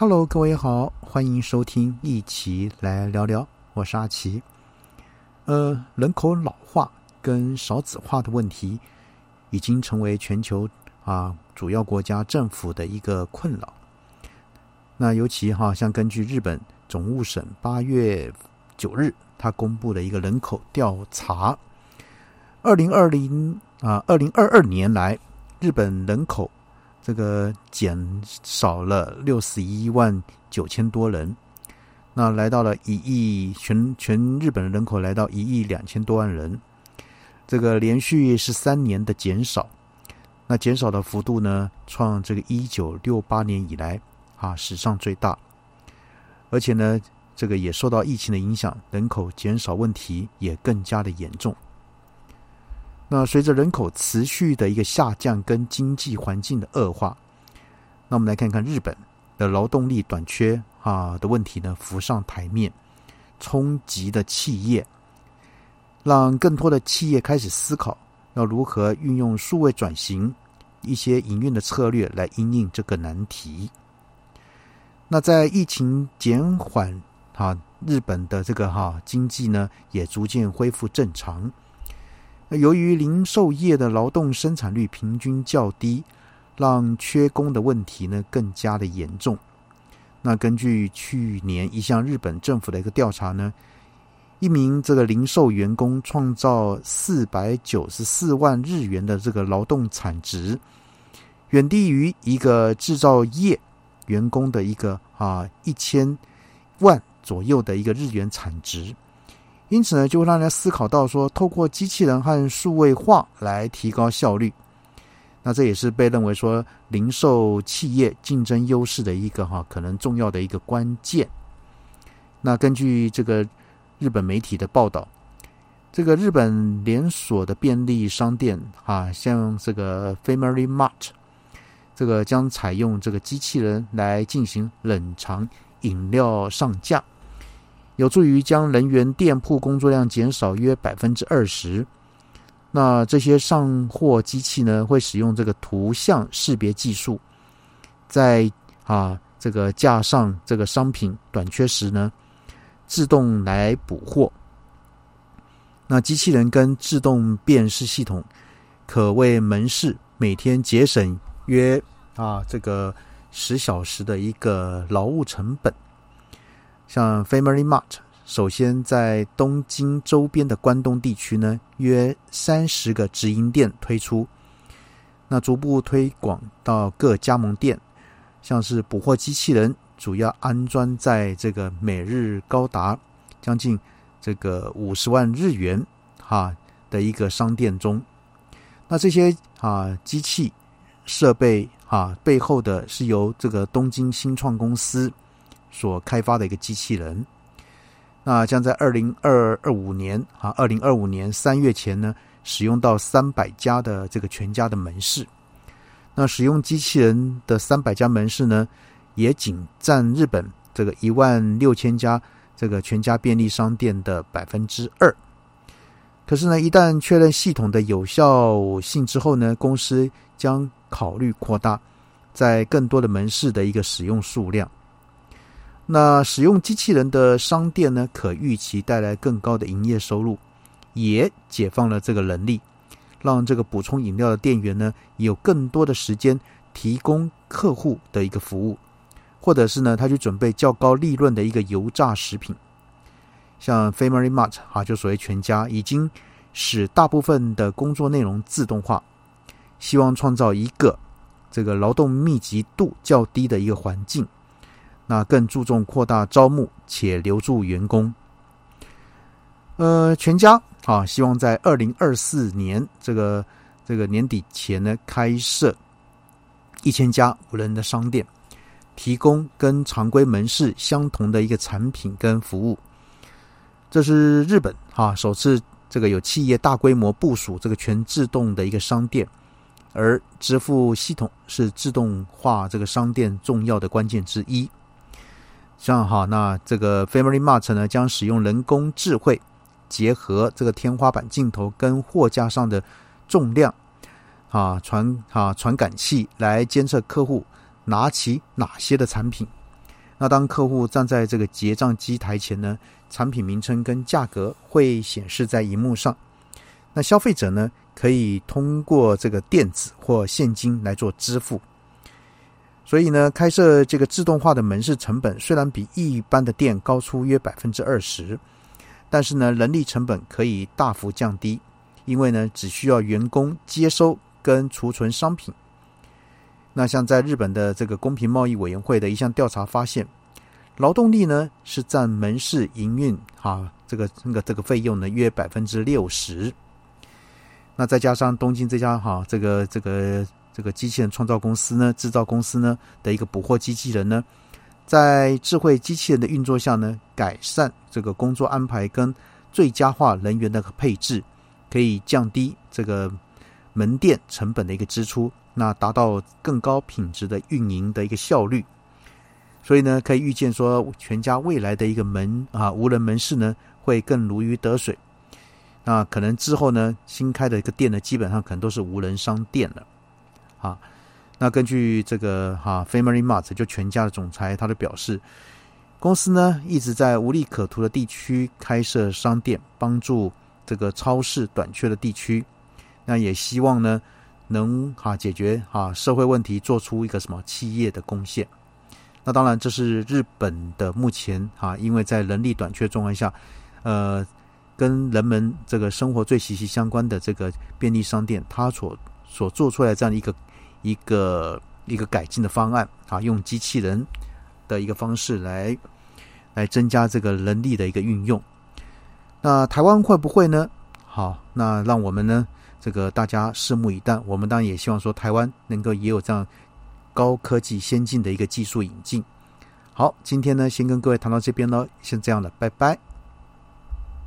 Hello，各位好，欢迎收听，一起来聊聊。我是阿奇。呃，人口老化跟少子化的问题，已经成为全球啊主要国家政府的一个困扰。那尤其哈，像根据日本总务省八月九日，他公布的一个人口调查，二零二零啊，二零二二年来，日本人口。这个减少了六十一万九千多人，那来到了一亿全全日本人口来到一亿两千多万人，这个连续十三年的减少，那减少的幅度呢，创这个一九六八年以来啊史上最大，而且呢，这个也受到疫情的影响，人口减少问题也更加的严重。那随着人口持续的一个下降跟经济环境的恶化，那我们来看看日本的劳动力短缺啊的问题呢浮上台面，冲击的企业，让更多的企业开始思考要如何运用数位转型一些营运的策略来应应这个难题。那在疫情减缓啊，日本的这个哈经济呢也逐渐恢复正常。由于零售业的劳动生产率平均较低，让缺工的问题呢更加的严重。那根据去年一项日本政府的一个调查呢，一名这个零售员工创造四百九十四万日元的这个劳动产值，远低于一个制造业员工的一个啊一千万左右的一个日元产值。因此呢，就会让人思考到说，透过机器人和数位化来提高效率，那这也是被认为说零售企业竞争优势的一个哈可能重要的一个关键。那根据这个日本媒体的报道，这个日本连锁的便利商店啊，像这个 Family Mart，这个将采用这个机器人来进行冷藏饮料上架。有助于将人员店铺工作量减少约百分之二十。那这些上货机器呢，会使用这个图像识别技术，在啊这个架上这个商品短缺时呢，自动来补货。那机器人跟自动辨识系统，可为门市每天节省约啊这个十小时的一个劳务成本。像 Family Mart，首先在东京周边的关东地区呢，约三十个直营店推出，那逐步推广到各加盟店。像是捕获机器人，主要安装在这个每日高达将近这个五十万日元哈的一个商店中。那这些啊机器设备啊背后的是由这个东京新创公司。所开发的一个机器人，那将在二零二二五年啊，二零二五年三月前呢，使用到三百家的这个全家的门市。那使用机器人的三百家门市呢，也仅占日本这个一万六千家这个全家便利商店的百分之二。可是呢，一旦确认系统的有效性之后呢，公司将考虑扩大在更多的门市的一个使用数量。那使用机器人的商店呢，可预期带来更高的营业收入，也解放了这个人力，让这个补充饮料的店员呢，有更多的时间提供客户的一个服务，或者是呢，他去准备较高利润的一个油炸食品。像 Family Mart 啊，就所谓全家，已经使大部分的工作内容自动化，希望创造一个这个劳动密集度较低的一个环境。那更注重扩大招募且留住员工。呃，全家啊，希望在二零二四年这个这个年底前呢，开设一千家无人的商店，提供跟常规门市相同的一个产品跟服务。这是日本啊首次这个有企业大规模部署这个全自动的一个商店，而支付系统是自动化这个商店重要的关键之一。像哈，那这个 Family Mart 呢，将使用人工智慧，结合这个天花板镜头跟货架上的重量啊传啊传感器来监测客户拿起哪些的产品，那当客户站在这个结账机台前呢，产品名称跟价格会显示在荧幕上。那消费者呢，可以通过这个电子或现金来做支付。所以呢，开设这个自动化的门市成本虽然比一般的店高出约百分之二十，但是呢，人力成本可以大幅降低，因为呢，只需要员工接收跟储存商品。那像在日本的这个公平贸易委员会的一项调查发现，劳动力呢是占门市营运啊这个那个这个费用呢约百分之六十。那再加上东京这家哈这个这个这个机器人创造公司呢制造公司呢的一个捕获机器人呢，在智慧机器人的运作下呢，改善这个工作安排跟最佳化人员的配置，可以降低这个门店成本的一个支出。那达到更高品质的运营的一个效率，所以呢，可以预见说，全家未来的一个门啊无人门市呢，会更如鱼得水。那可能之后呢，新开的一个店呢，基本上可能都是无人商店了。啊，那根据这个哈 Family Mart 就全家的总裁，他的表示，公司呢一直在无利可图的地区开设商店，帮助这个超市短缺的地区。那也希望呢。能哈解决哈社会问题，做出一个什么企业的贡献？那当然，这是日本的目前哈，因为在人力短缺状况下，呃，跟人们这个生活最息息相关的这个便利商店，它所所做出来这样的一个一个一个改进的方案啊，用机器人的一个方式来来增加这个人力的一个运用。那台湾会不会呢？好，那让我们呢？这个大家拭目以待。我们当然也希望说，台湾能够也有这样高科技先进的一个技术引进。好，今天呢，先跟各位谈到这边喽，先这样了，拜拜。